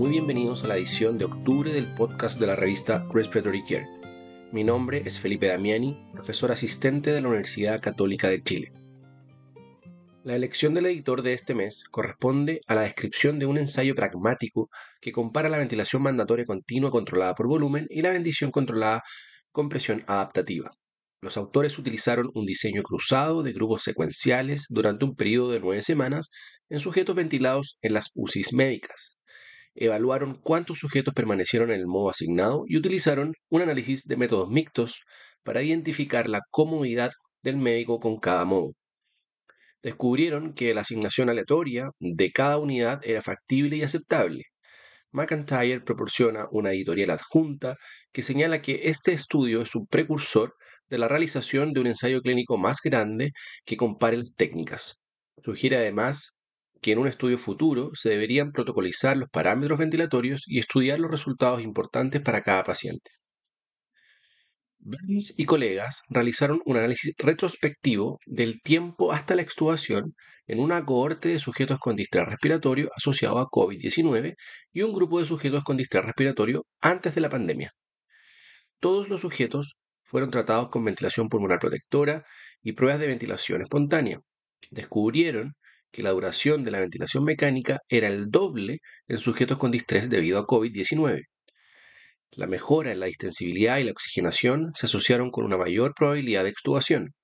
muy bienvenidos a la edición de octubre del podcast de la revista Respiratory Care. Mi nombre es Felipe Damiani, profesor asistente de la Universidad Católica de Chile. La elección del editor de este mes corresponde a la descripción de un ensayo pragmático que compara la ventilación mandatoria continua controlada por volumen y la ventilación controlada con presión adaptativa. Los autores utilizaron un diseño cruzado de grupos secuenciales durante un periodo de nueve semanas en sujetos ventilados en las UCIs médicas. Evaluaron cuántos sujetos permanecieron en el modo asignado y utilizaron un análisis de métodos mixtos para identificar la comodidad del médico con cada modo. Descubrieron que la asignación aleatoria de cada unidad era factible y aceptable. McIntyre proporciona una editorial adjunta que señala que este estudio es un precursor de la realización de un ensayo clínico más grande que compare las técnicas. Sugiere además que en un estudio futuro se deberían protocolizar los parámetros ventilatorios y estudiar los resultados importantes para cada paciente. Burns y colegas realizaron un análisis retrospectivo del tiempo hasta la extubación en una cohorte de sujetos con distrés respiratorio asociado a COVID-19 y un grupo de sujetos con distrés respiratorio antes de la pandemia. Todos los sujetos fueron tratados con ventilación pulmonar protectora y pruebas de ventilación espontánea. Descubrieron que la duración de la ventilación mecánica era el doble en sujetos con distrés debido a COVID-19. La mejora en la distensibilidad y la oxigenación se asociaron con una mayor probabilidad de extubación.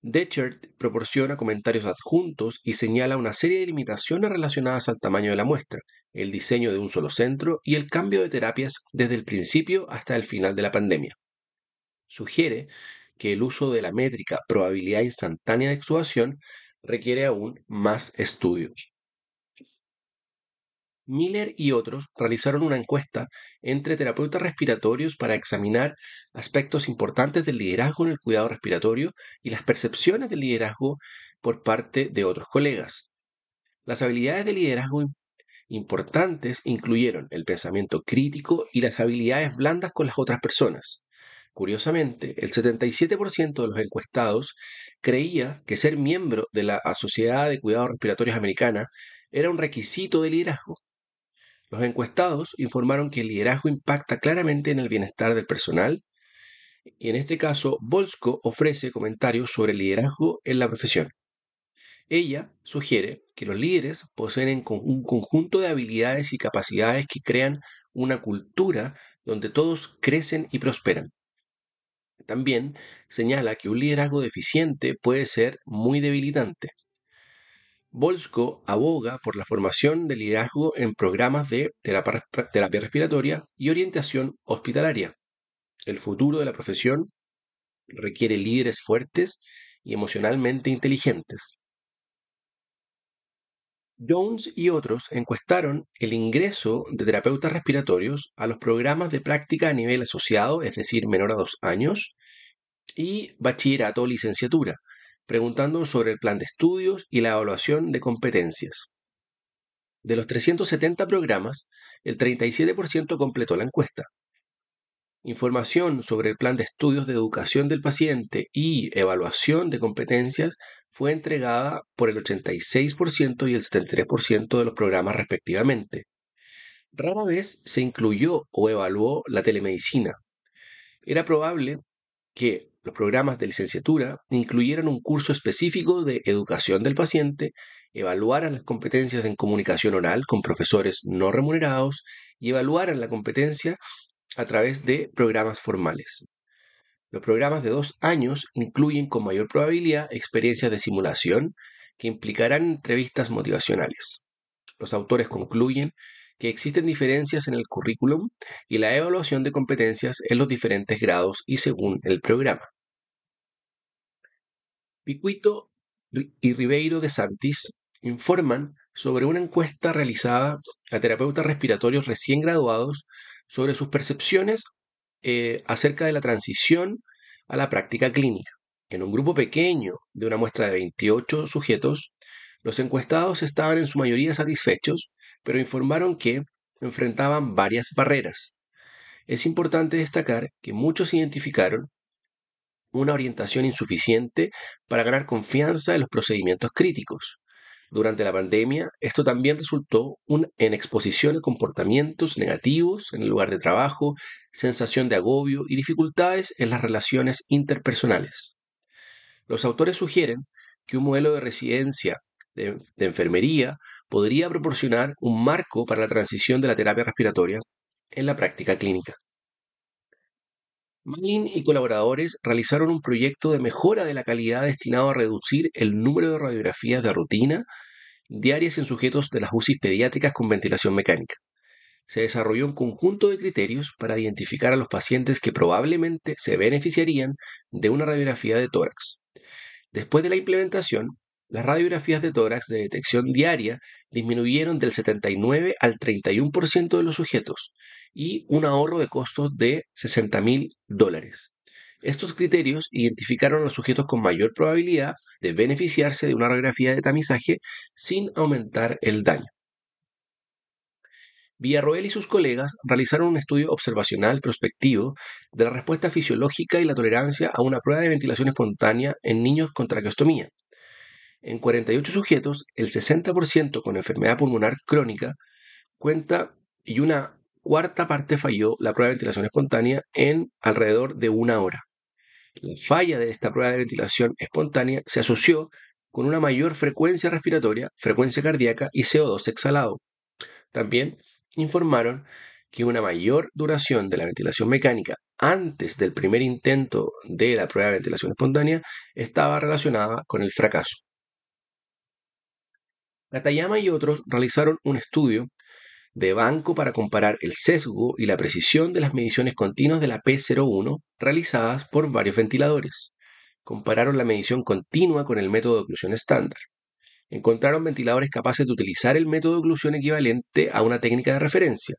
Dechert proporciona comentarios adjuntos y señala una serie de limitaciones relacionadas al tamaño de la muestra, el diseño de un solo centro y el cambio de terapias desde el principio hasta el final de la pandemia sugiere que el uso de la métrica probabilidad instantánea de exudación requiere aún más estudios. Miller y otros realizaron una encuesta entre terapeutas respiratorios para examinar aspectos importantes del liderazgo en el cuidado respiratorio y las percepciones del liderazgo por parte de otros colegas. Las habilidades de liderazgo importantes incluyeron el pensamiento crítico y las habilidades blandas con las otras personas. Curiosamente, el 77% de los encuestados creía que ser miembro de la Sociedad de Cuidados Respiratorios Americana era un requisito de liderazgo. Los encuestados informaron que el liderazgo impacta claramente en el bienestar del personal y en este caso Bolsko ofrece comentarios sobre el liderazgo en la profesión. Ella sugiere que los líderes poseen un conjunto de habilidades y capacidades que crean una cultura donde todos crecen y prosperan. También señala que un liderazgo deficiente puede ser muy debilitante. Bolsko aboga por la formación de liderazgo en programas de terapia respiratoria y orientación hospitalaria. El futuro de la profesión requiere líderes fuertes y emocionalmente inteligentes. Jones y otros encuestaron el ingreso de terapeutas respiratorios a los programas de práctica a nivel asociado, es decir, menor a dos años, y bachillerato o licenciatura, preguntando sobre el plan de estudios y la evaluación de competencias. De los 370 programas, el 37% completó la encuesta. Información sobre el plan de estudios de educación del paciente y evaluación de competencias fue entregada por el 86% y el 73% de los programas respectivamente. Rara vez se incluyó o evaluó la telemedicina. Era probable que los programas de licenciatura incluyeran un curso específico de educación del paciente, evaluaran las competencias en comunicación oral con profesores no remunerados y evaluaran la competencia a través de programas formales. Los programas de dos años incluyen con mayor probabilidad experiencias de simulación que implicarán entrevistas motivacionales. Los autores concluyen que existen diferencias en el currículum y la evaluación de competencias en los diferentes grados y según el programa. Picuito y Ribeiro de Santis informan sobre una encuesta realizada a terapeutas respiratorios recién graduados sobre sus percepciones eh, acerca de la transición a la práctica clínica. En un grupo pequeño de una muestra de 28 sujetos, los encuestados estaban en su mayoría satisfechos, pero informaron que enfrentaban varias barreras. Es importante destacar que muchos identificaron una orientación insuficiente para ganar confianza en los procedimientos críticos. Durante la pandemia, esto también resultó en exposición a comportamientos negativos en el lugar de trabajo, sensación de agobio y dificultades en las relaciones interpersonales. Los autores sugieren que un modelo de residencia de, de, enfermería podría proporcionar un marco para la transición de la terapia respiratoria en la práctica clínica. Malin y colaboradores realizaron un proyecto de mejora de la calidad destinado a reducir el número de radiografías de rutina diarias en sujetos de las UCI pediátricas con ventilación mecánica. Se desarrolló un conjunto de criterios para identificar a los pacientes que probablemente se beneficiarían de una radiografía de tórax. Después de la implementación, las radiografías de tórax de detección diaria disminuyeron del 79 al 31% de los sujetos y un ahorro de costos de 60 mil dólares. Estos criterios identificaron a los sujetos con mayor probabilidad de beneficiarse de una radiografía de tamizaje sin aumentar el daño. Villarroel y sus colegas realizaron un estudio observacional prospectivo de la respuesta fisiológica y la tolerancia a una prueba de ventilación espontánea en niños con traqueostomía. En 48 sujetos, el 60% con enfermedad pulmonar crónica cuenta y una cuarta parte falló la prueba de ventilación espontánea en alrededor de una hora. La falla de esta prueba de ventilación espontánea se asoció con una mayor frecuencia respiratoria, frecuencia cardíaca y CO2 exhalado. También informaron que una mayor duración de la ventilación mecánica antes del primer intento de la prueba de ventilación espontánea estaba relacionada con el fracaso. Katayama y otros realizaron un estudio de banco para comparar el sesgo y la precisión de las mediciones continuas de la P01 realizadas por varios ventiladores. Compararon la medición continua con el método de oclusión estándar. Encontraron ventiladores capaces de utilizar el método de oclusión equivalente a una técnica de referencia.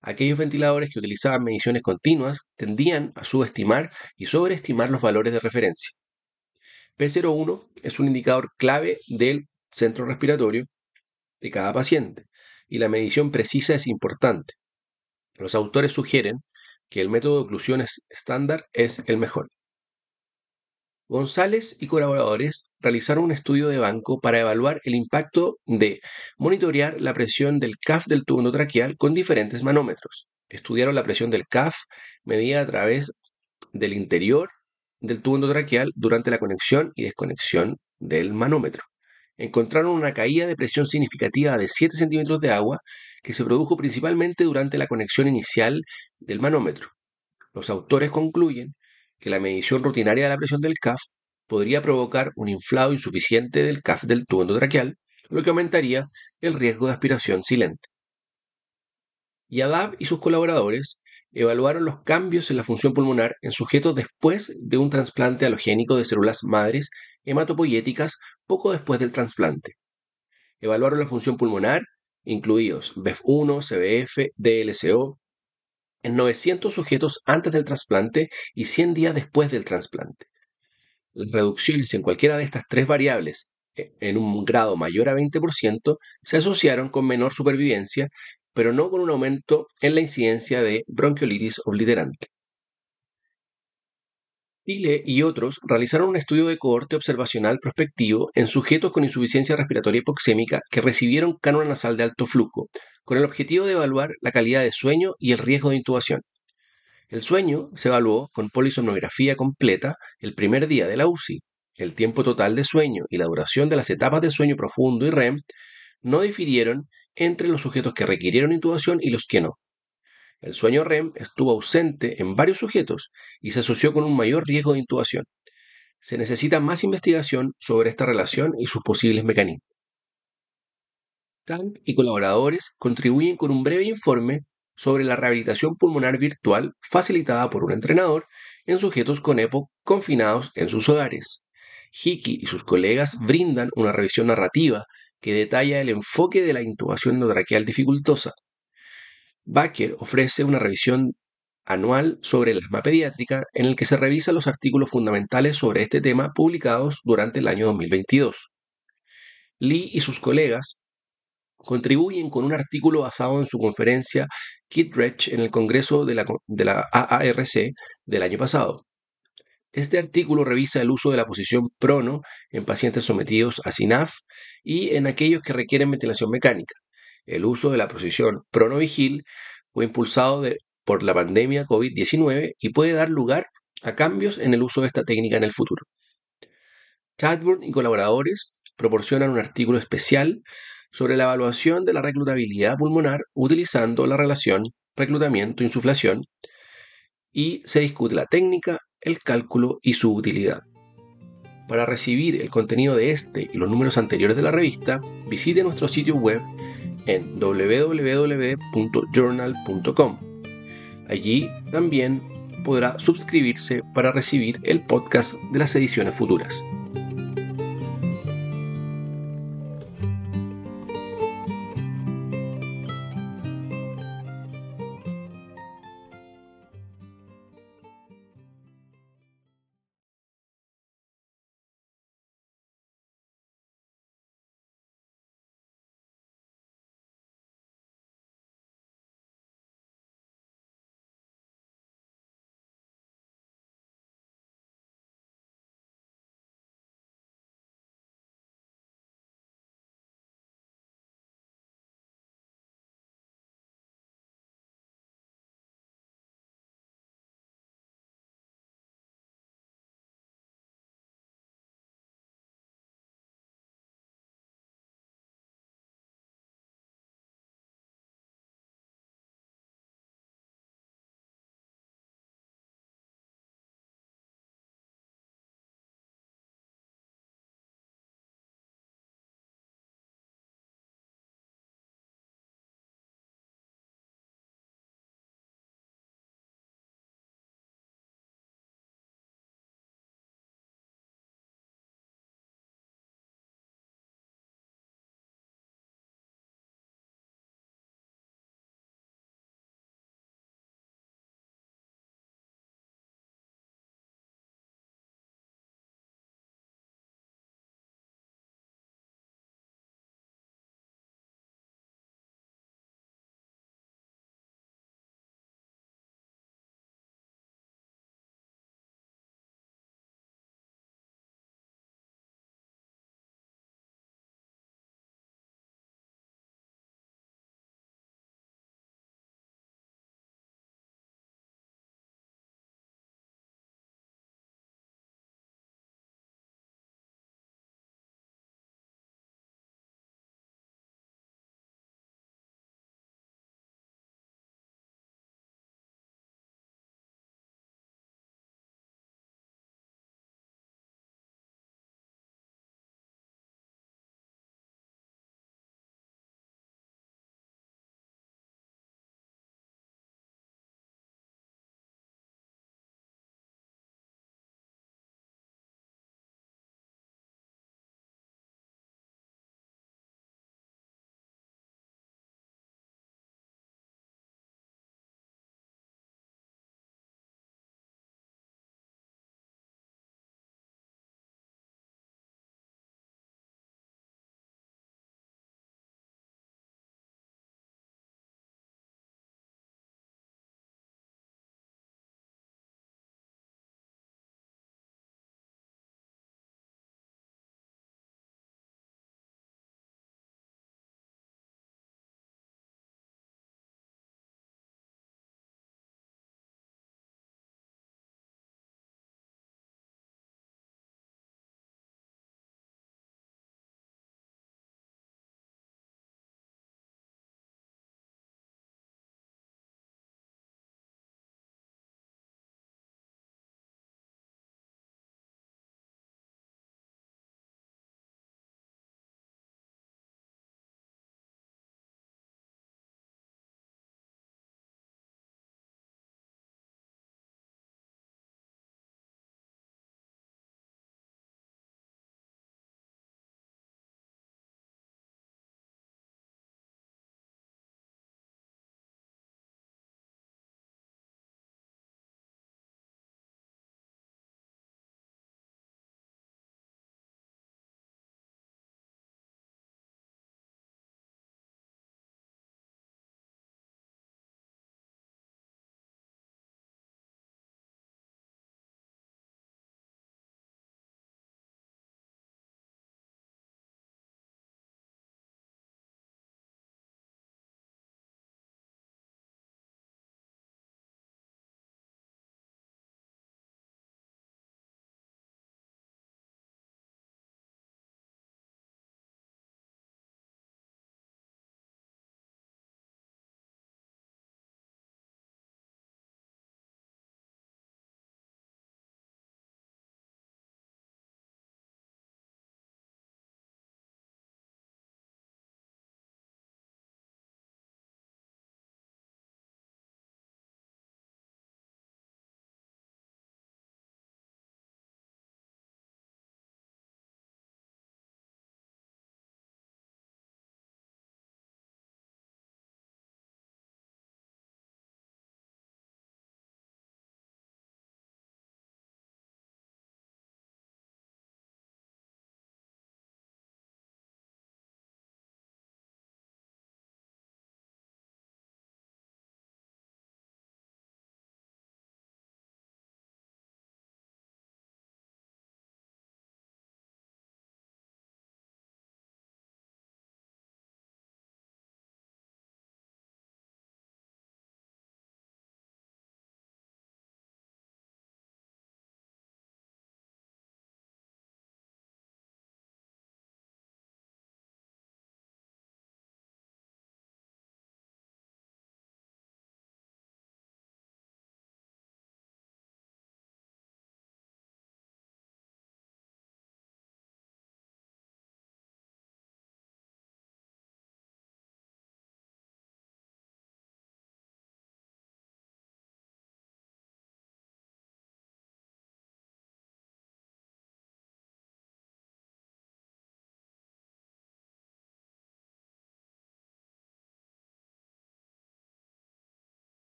Aquellos ventiladores que utilizaban mediciones continuas tendían a subestimar y sobreestimar los valores de referencia. P01 es un indicador clave del centro respiratorio de cada paciente y la medición precisa es importante. Los autores sugieren que el método de oclusión estándar es el mejor. González y colaboradores realizaron un estudio de banco para evaluar el impacto de monitorear la presión del CAF del tubo endotraqueal con diferentes manómetros. Estudiaron la presión del CAF medida a través del interior del tubo endotraqueal durante la conexión y desconexión del manómetro encontraron una caída de presión significativa de 7 centímetros de agua que se produjo principalmente durante la conexión inicial del manómetro. Los autores concluyen que la medición rutinaria de la presión del CAF podría provocar un inflado insuficiente del CAF del tubo endotraqueal, lo que aumentaría el riesgo de aspiración silente. Yadav y sus colaboradores evaluaron los cambios en la función pulmonar en sujetos después de un trasplante halogénico de células madres hematopoyéticas poco después del trasplante. Evaluaron la función pulmonar, incluidos BEF1, CBF, DLCO, en 900 sujetos antes del trasplante y 100 días después del trasplante. Las reducciones en cualquiera de estas tres variables e, en un grado mayor a 20% se asociaron con menor supervivencia, pero no con un aumento en la incidencia de bronquiolitis obliterante. Chile y otros realizaron un estudio de cohorte observacional prospectivo en sujetos con insuficiencia respiratoria hipoxémica que recibieron cánula nasal de alto flujo, con el objetivo de evaluar la calidad de sueño y el riesgo de intubación. El sueño se evaluó con polisomnografía completa el primer día de la UCI. El tiempo total de sueño y la duración de las etapas de sueño profundo y REM no difirieron entre los sujetos que requirieron intubación y los que no. El sueño REM estuvo ausente en varios sujetos y se asoció con un mayor riesgo de intubación. Se necesita más investigación sobre esta relación y sus posibles mecanismos. Tank y colaboradores contribuyen con un breve informe sobre la rehabilitación pulmonar virtual facilitada por un entrenador en sujetos con EPO confinados en sus hogares. Hickey y sus colegas brindan una revisión narrativa que detalla el enfoque de la intubación endotraqueal dificultosa, Baker ofrece una revisión anual sobre el asma pediátrica en el que se revisan los artículos fundamentales sobre este tema publicados durante el año 2022. Lee y sus colegas contribuyen con un artículo basado en su conferencia Kittredge en el Congreso de la, de la AARC del año pasado. Este artículo revisa el uso de la posición prono en pacientes sometidos a SINAF y en aquellos que requieren ventilación mecánica. El uso de la posición prono-vigil fue impulsado por la pandemia COVID-19 y puede dar lugar a cambios en el uso de esta técnica en el futuro. Chadburn y colaboradores proporcionan un artículo especial sobre la evaluación de la reclutabilidad pulmonar utilizando la relación reclutamiento-insuflación y se discute la técnica, el cálculo y su utilidad. Para recibir el contenido de este y los números anteriores de la revista, visite nuestro sitio web en www.journal.com. Allí también podrá suscribirse para recibir el podcast de las ediciones futuras.